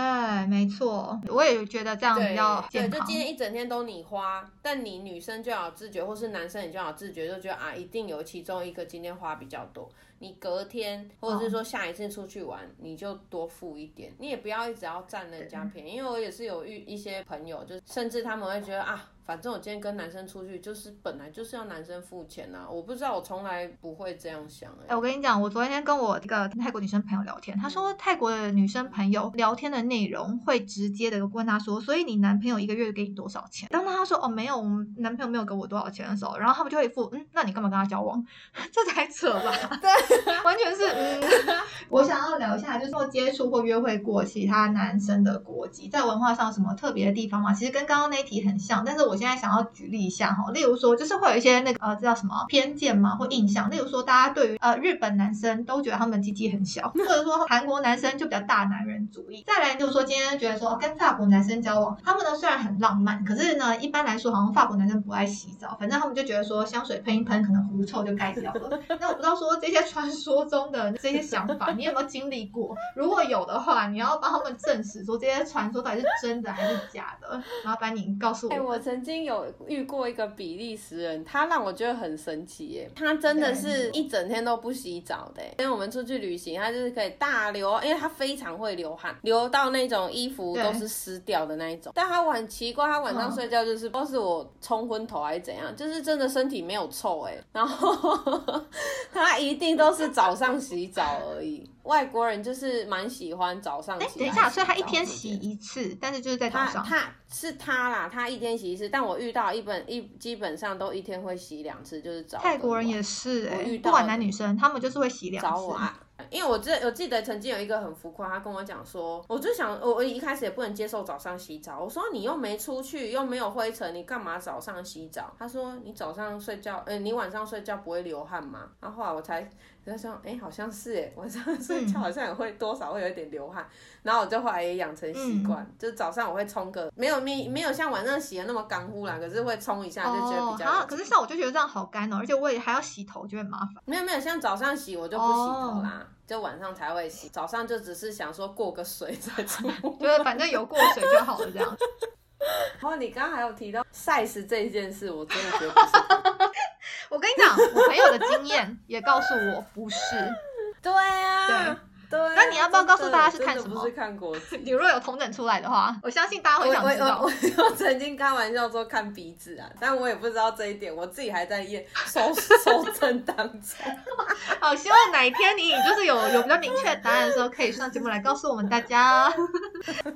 没错，我也觉得这样比较对，就今天一整天都你花，但你女生就要自觉，或是男生你就要自觉，就觉得啊，一定有其中一个今天花比较多，你隔天或者是说下一次出去玩，你就多付一点，你也不要一直要占人家便宜，因为我也是有遇一些朋友，就甚至他们会觉得啊。反正我今天跟男生出去，就是本来就是要男生付钱呐。我不知道，我从来不会这样想。哎，我跟你讲，我昨天跟我一个泰国女生朋友聊天，她说泰国的女生朋友聊天的内容会直接的问她说，所以你男朋友一个月给你多少钱？当她说哦没有，我们男朋友没有给我多少钱的时候，然后他们就会付，嗯，那你干嘛跟他交往？这才扯吧？对，完全是。嗯。我想要聊一下，就是说接触或约会过其他男生的国籍，在文化上什么特别的地方吗？其实跟刚刚那题很像，但是我。现在想要举例一下哈，例如说，就是会有一些那个呃，这叫什么偏见嘛，或印象。例如说，大家对于呃日本男生都觉得他们鸡鸡很小，或者说韩国男生就比较大男人主义。再来就是说，今天觉得说跟法国男生交往，他们呢虽然很浪漫，可是呢一般来说好像法国男生不爱洗澡，反正他们就觉得说香水喷一喷，可能狐臭就盖掉了。那我不知道说这些传说中的这些想法，你有没有经历过？如果有的话，你要帮他们证实说这些传说到底是真的还是假的？麻烦你告诉我。哎，我曾。经有遇过一个比利时人，他让我觉得很神奇耶。他真的是一整天都不洗澡的。因为我们出去旅行，他就是可以大流，因为他非常会流汗，流到那种衣服都是湿掉的那一种。但他很奇怪，他晚上睡觉就是不知道是我冲昏头还是怎样，就是真的身体没有臭哎。然后 他一定都是早上洗澡而已。外国人就是蛮喜欢早上。哎，等一下，所以他一天洗一次，但是就是在早上。他是他啦，他一天洗一次，但我遇到一本一基本上都一天会洗两次，就是早。泰国人也是，我遇到，不管男女生，他们就是会洗两次。早晚因为我记我记得曾经有一个很浮夸，他跟我讲说，我就想我我一开始也不能接受早上洗澡，我说你又没出去，又没有灰尘，你干嘛早上洗澡？他说你早上睡觉，呃，你晚上睡觉不会流汗吗？然后后来我才。就说，哎，好像是哎，晚上睡觉好像也会多少会有一点流汗，然后我就后来也养成习惯，就早上我会冲个，没有没没有像晚上洗的那么干乎啦，可是会冲一下就觉得比较。可是像我就觉得这样好干哦，而且我也还要洗头，就会麻烦。没有没有，像早上洗我就不洗头啦，就晚上才会洗，早上就只是想说过个水再出，就是反正有过水就好了这样。然后你刚刚还有提到 size 这一件事，我真的觉得不是。我跟你讲，我朋友的经验也告诉我不是。对啊。对。对，那你要不要告诉大家是看什么？不是看国字。你若有同等出来的话，我相信大家会想知道。我我曾经开玩笑说看鼻子啊，但我也不知道这一点，我自己还在验收收证当中。好，希望哪一天你就是有有比较明确答案的时候，可以上节目来告诉我们大家。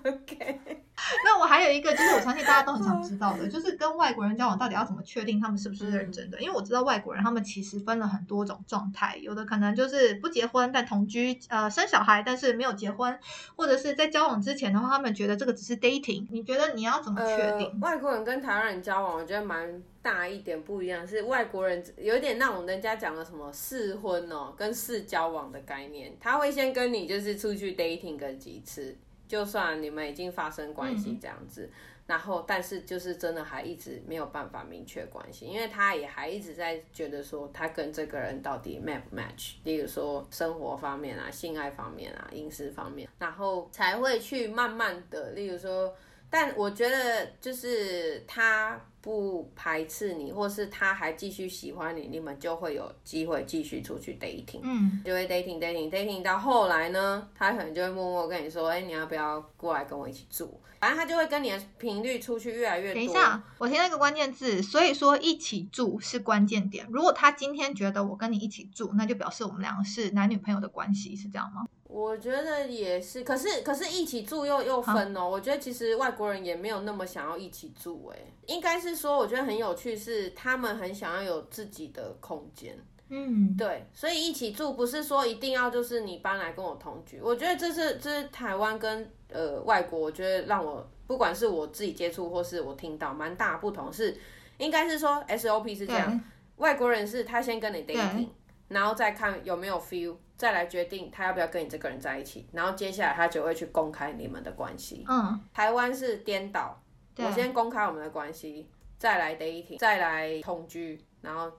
OK。那我还有一个，就是我相信大家都很想知道的，就是跟外国人交往到底要怎么确定他们是不是认真的？因为我知道外国人他们其实分了很多种状态，有的可能就是不结婚但同居，呃，生小孩但是没有结婚，或者是在交往之前的话，他们觉得这个只是 dating。你觉得你要怎么确定？外国人跟台湾人交往，我觉得蛮大一点不一样，是外国人有点那种人家讲的什么试婚哦，跟试交往的概念，他会先跟你就是出去 dating 个几次。就算你们已经发生关系这样子，然后但是就是真的还一直没有办法明确关系，因为他也还一直在觉得说他跟这个人到底 match 不 match，例如说生活方面啊、性爱方面啊、饮食方面，然后才会去慢慢的，例如说，但我觉得就是他。不排斥你，或是他还继续喜欢你，你们就会有机会继续出去 dating，嗯，就会 dating dating dating 到后来呢，他可能就会默默跟你说，哎，你要不要过来跟我一起住？反正他就会跟你的频率出去越来越多。等一下，我听到一个关键字，所以说一起住是关键点。如果他今天觉得我跟你一起住，那就表示我们两个是男女朋友的关系，是这样吗？我觉得也是，可是可是一起住又又分哦。我觉得其实外国人也没有那么想要一起住，哎，应该是说，我觉得很有趣是他们很想要有自己的空间，嗯，对，所以一起住不是说一定要就是你搬来跟我同居。我觉得这是这是台湾跟呃外国，我觉得让我不管是我自己接触或是我听到蛮大不同是，应该是说 SOP 是这样，外国人是他先跟你 dating，然后再看有没有 feel。再来决定他要不要跟你这个人在一起，然后接下来他就会去公开你们的关系。嗯，台湾是颠倒，我先公开我们的关系，再来 dating，再来同居，然后。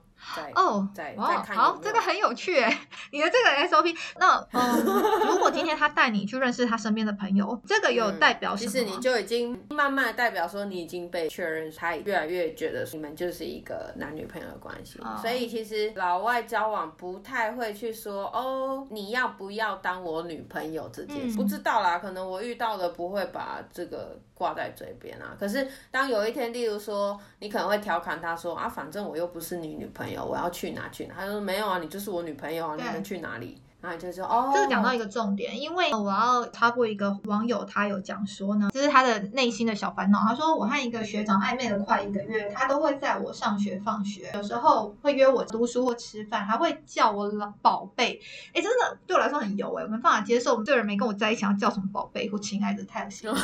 哦，再再看好，这个很有趣哎，你的这个 SOP，那嗯，如果今天他带你去认识他身边的朋友，这个有代表什么？其实你就已经慢慢的代表说你已经被确认，他越来越觉得你们就是一个男女朋友的关系。所以其实老外交往不太会去说哦，你要不要当我女朋友这件事，不知道啦，可能我遇到的不会把这个。挂在嘴边啊！可是当有一天，例如说，你可能会调侃他说：“啊，反正我又不是你女朋友，我要去哪去哪？”他说：“没有啊，你就是我女朋友啊，你能去哪里？”然后就说哦，这个讲到一个重点，因为我要插播一个网友，他有讲说呢，这是他的内心的小烦恼。他说我和一个学长暧昧了快一个月，他都会在我上学放学，有时候会约我读书或吃饭，还会叫我老宝贝。哎，真的对我来说很油哎，我没办法接受这个人没跟我在一起要叫什么宝贝或亲爱的，太恶心了。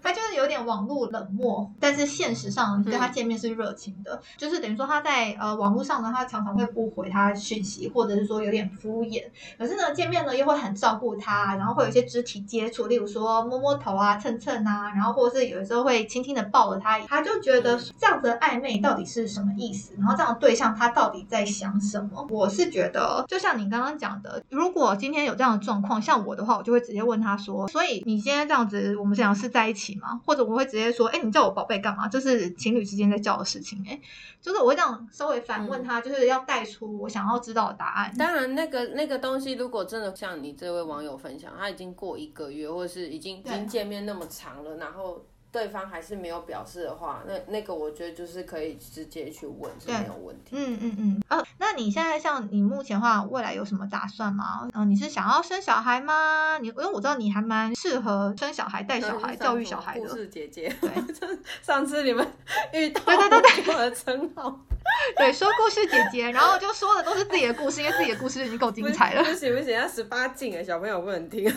他就是有点网络冷漠，但是现实上跟他见面是热情的，就是等于说他在呃网络上呢，他常常会不回他讯息，或者是说有点敷衍。可是呢，见面呢又会很照顾他，然后会有一些肢体接触，例如说摸摸头啊、蹭蹭啊，然后或者是有的时候会轻轻的抱着他，他就觉得这样子的暧昧到底是什么意思？然后这样的对象他到底在想什么？我是觉得，就像你刚刚讲的，如果今天有这样的状况，像我的话，我就会直接问他说：“所以你今天这样子，我们想是在一起吗？”或者我会直接说：“哎，你叫我宝贝干嘛？这是情侣之间在叫的事情。”哎，就是我会这样稍微反问他，就是要带出我想要知道的答案。当然，那个那个东西。如果真的像你这位网友分享，他已经过一个月，或者是已经已经见面那么长了，然后对方还是没有表示的话，那那个我觉得就是可以直接去问是没有问题。嗯嗯嗯。呃，那你现在像你目前的话，未来有什么打算吗？嗯，你是想要生小孩吗？你因为我知道你还蛮适合生小孩、带小孩、教育小孩的。故事姐姐。对，上次你们 遇到对对对对我的称号。对，说故事姐姐，然后就说的都是自己的故事，因为自己的故事已经够精彩了。不行不行，要十八禁哎，小朋友不能听。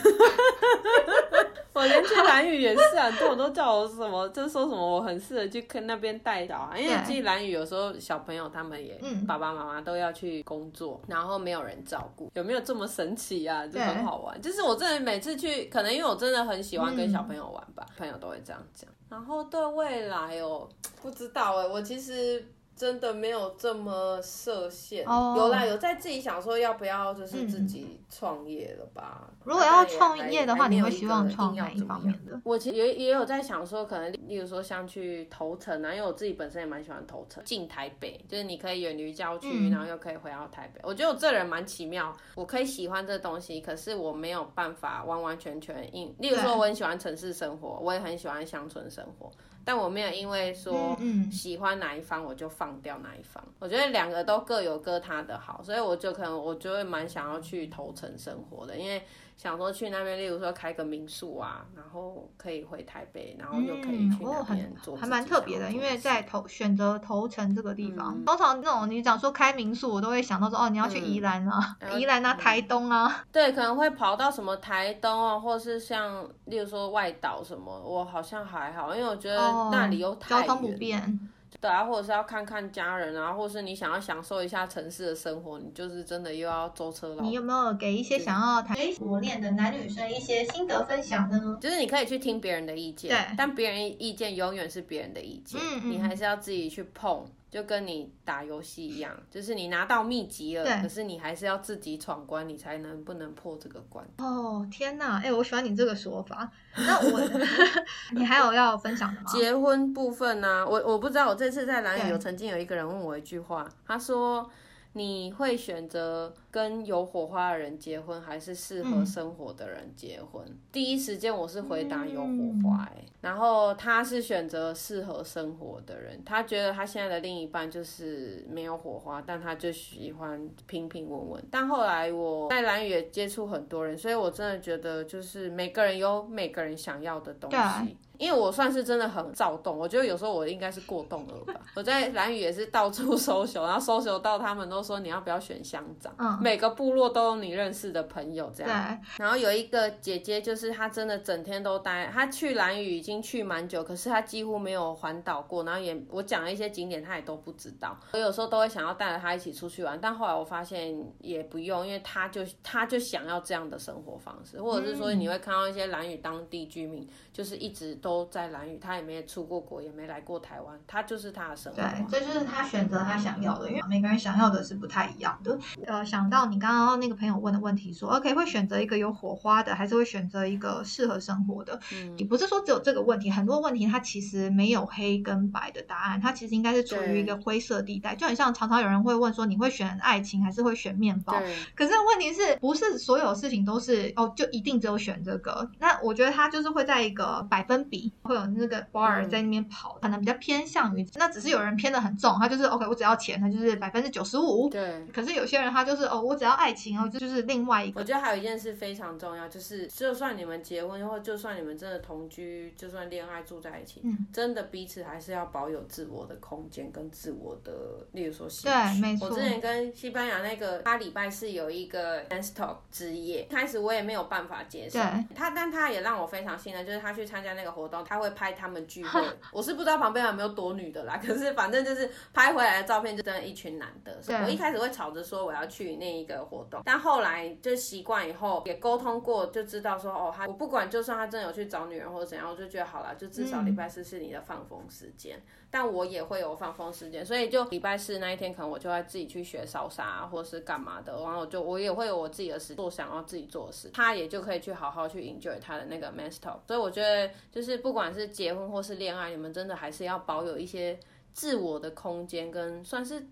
我连去蓝语也是啊，很多人都叫我什么，就是说什么我很适合去跟那边带小孩，因为去蓝屿有时候小朋友他们也爸爸妈妈都要去工作，然后没有人照顾，有没有这么神奇啊？就很好玩。就是我真的每次去，可能因为我真的很喜欢跟小朋友玩吧，朋友都会这样讲。然后对未来哦，不知道哎，我其实。真的没有这么设限，有啦，有在自己想说要不要就是自己创业了吧。如果要创业的话，你会希望创哪一方面的？我其实也也有在想说，可能例如说像去投城啊，因为我自己本身也蛮喜欢投诚，进台北，就是你可以远离郊区，然后又可以回到台北。我觉得我这人蛮奇妙，我可以喜欢这东西，可是我没有办法完完全全应。例如说，我很喜欢城市生活，我也很喜欢乡村生活。但我没有因为说喜欢哪一方我就放掉哪一方，我觉得两个都各有各他的好，所以我就可能我就会蛮想要去投城生活的，因为。想说去那边，例如说开个民宿啊，然后可以回台北，然后又可以去那边做，还蛮特别的。因为在投选择投城这个地方，通常那种你讲说开民宿，我都会想到说哦，你要去宜兰啊，宜兰啊，台东啊，对，可能会跑到什么台东啊，或是像例如说外岛什么，我好像还好，因为我觉得那里有交通不便。对啊，或者是要看看家人啊，或是你想要享受一下城市的生活，你就是真的又要舟车劳。你有没有给一些想要谈国恋的男女生一些心得分享呢？就是你可以去听别人的意见，对，但别人意见永远是别人的意见，你还是要自己去碰。就跟你打游戏一样，就是你拿到秘籍了，可是你还是要自己闯关，你才能不能破这个关。哦，天哪！哎，我喜欢你这个说法。那我，你还有要分享的吗？结婚部分呢？我我不知道。我这次在蓝宇有曾经有一个人问我一句话，他说。你会选择跟有火花的人结婚，还是适合生活的人结婚？第一时间我是回答有火花，然后他是选择适合生活的人，他觉得他现在的另一半就是没有火花，但他就喜欢平平稳稳。但后来我在蓝宇也接触很多人，所以我真的觉得就是每个人有每个人想要的东西。因为我算是真的很躁动，我觉得有时候我应该是过动了吧。我在蓝宇也是到处搜寻，然后搜寻到他们都说你要不要选乡长，每个部落都有你认识的朋友这样。然后有一个姐姐，就是她真的整天都待，她去蓝屿已经去蛮久，可是她几乎没有环岛过，然后也我讲了一些景点，她也都不知道。我有时候都会想要带着她一起出去玩，但后来我发现也不用，因为她就她就想要这样的生活方式，或者是说你会看到一些蓝屿当地居民，就是一直都。在蓝屿，他也没出过国，也没来过台湾，他就是他的生活。对，这就是他选择他想要的，因为每个人想要的是不太一样的。呃，想到你刚刚那个朋友问的问题，说 OK 会选择一个有火花的，还是会选择一个适合生活的？嗯，你不是说只有这个问题，很多问题它其实没有黑跟白的答案，它其实应该是处于一个灰色地带。就很像常常有人会问说，你会选爱情还是会选面包？可是问题是不是所有事情都是哦，就一定只有选这个？那我觉得他就是会在一个百分比。会有那个 bar 在那边跑，可能比较偏向于那只是有人偏的很重，他就是 OK，我只要钱，他就是百分之九十五。对。可是有些人他就是哦，我只要爱情哦，这就是另外一个。我觉得还有一件事非常重要，就是就算你们结婚，或就算你们真的同居，就算恋爱住在一起，嗯，真的彼此还是要保有自我的空间跟自我的，例如说对，没错。我之前跟西班牙那个他礼拜是有一个 dance talk 之夜，开始我也没有办法接受他，但他也让我非常信任，就是他去参加那个活动，他会。拍他们聚会，我是不知道旁边有没有躲女的啦。可是反正就是拍回来的照片，就真的一群男的。所以我一开始会吵着说我要去那一个活动，但后来就习惯以后，也沟通过，就知道说哦，他我不管，就算他真的有去找女人或者怎样，我就觉得好了，就至少礼拜四是你的放风时间。但我也会有放风时间，所以就礼拜四那一天，可能我就会自己去学烧沙或是干嘛的，然后就我也会有我自己的事做，想要自己做事，他也就可以去好好去 enjoy 他的那个 master。所以我觉得，就是不管是结婚或是恋爱，你们真的还是要保有一些自我的空间，跟算是。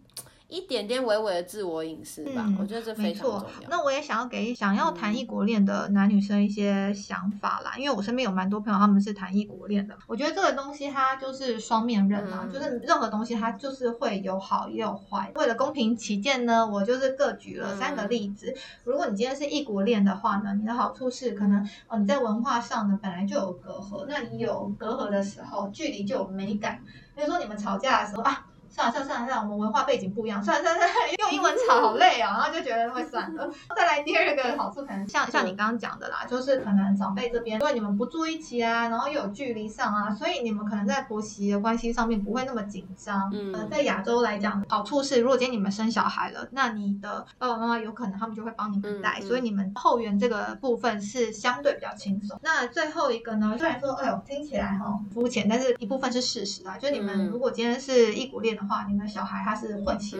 一点点微微的自我隐私吧，嗯我觉得这非常重，要。那我也想要给想要谈异国恋的男女生一些想法啦，因为我身边有蛮多朋友他们是谈异国恋的。我觉得这个东西它就是双面刃嘛，嗯就是任何东西它就是会有好也有坏。为了公平起见呢，我就是各举了三个例子。如果你今天是异国恋的话呢，你的好处是可能哦你在文化上呢本来就有隔阂，那你有隔阂的时候，距离就有美感。比如说你们吵架的时候啊。算了算了算了，算了，我们文化背景不一样，算了算了算了，用英文吵好累啊、然后就觉得会算了。再来第二个好处，可能像像你刚刚讲的啦，就是可能长辈这边，因为你们不住一起啊，然后又有距离上啊，所以你们可能在婆媳的关系上面不会那么紧张。嗯呃，在亚洲来讲，好处是如果今天你们生小孩了，那你的爸爸妈妈有可能他们就会帮你们带，嗯嗯所以你们后援这个部分是相对比较轻松。那最后一个呢，虽然说哎呦听起来哈肤浅，但是一部分是事实啊，就你们嗯如果今天是异国恋的话，你们小孩他是混血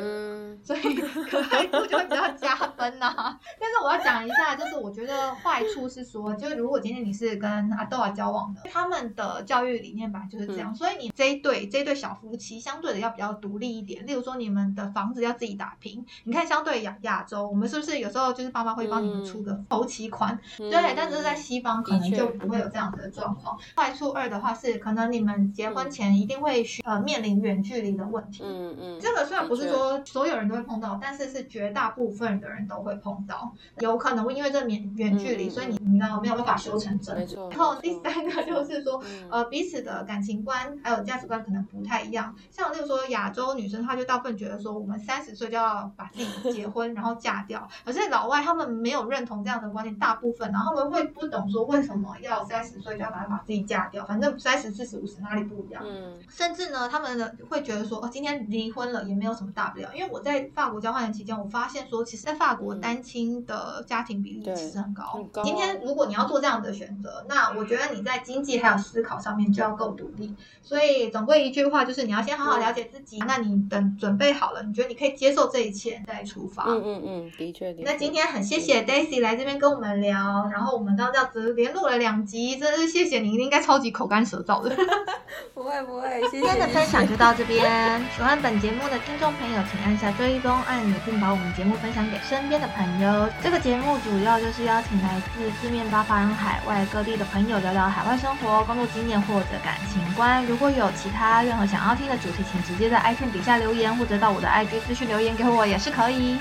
所以可爱度就会比较加分呐、但是我要讲一下，就是我觉得坏处是说，就是如果今天你是跟阿豆啊交往的，他们的教育理念本来就是这样，所以你这一对这一对小夫妻相对的要比较独立一点。例如说，你们的房子要自己打拼。你看，相对亚亚洲，我们是不是有时候就是爸妈会帮你们出个头期款？嗯对，但是在西方可能就不会有这样子的状况。坏处二的话是，可能你们结婚前一定会需呃面临远距离的问题。嗯嗯，这个虽然不是说所有人都会碰到，但是是绝大部分的人都会碰到，有可能会因为这远远距离，嗯所以你你知道没有办法修成正果。然后第三个就是说，嗯呃，彼此的感情观还有价值观可能不太一样。像例如说亚洲女生，她就大部分觉得说，我们三十岁就要把自己结婚，然后嫁掉。可是老外他们没有认同这样的观念，大部分，然后他们会不懂说为什么要三十岁就要把把自己嫁掉，反正三十、四十、五十哪里不一样。嗯甚至呢，他们呢会觉得说，哦，今天离婚了也没有什么大不了。因为我在法国交换的期间，我发现说，其实，在法国嗯单亲的家庭比例其实很高。很高今天如果你要做这样的选择，那我觉得你在经济还有思考上面就要够独立。所以总归一句话就是，你要先好好了解自己。那你等准备好了，你觉得你可以接受这一切再出发。嗯嗯嗯，的确的确。那今天很谢谢 Daisy 来这边跟我们聊，然后我们刚这样子连录了两集，真的是谢谢你，应该超级口干舌燥的。不会不会，谢谢今天的分享就到这边。喜欢本节目的听众朋友，请按下追踪按钮，并把我们节目分享给身边的朋友。这个节目主要就是邀请来自四面八方、海外各地的朋友聊聊海外生活、工作经验或者感情观。如果有其他任何想要听的主题，请直接在 i 线底下留言，或者到我的 IG 私信留言给我也是可以。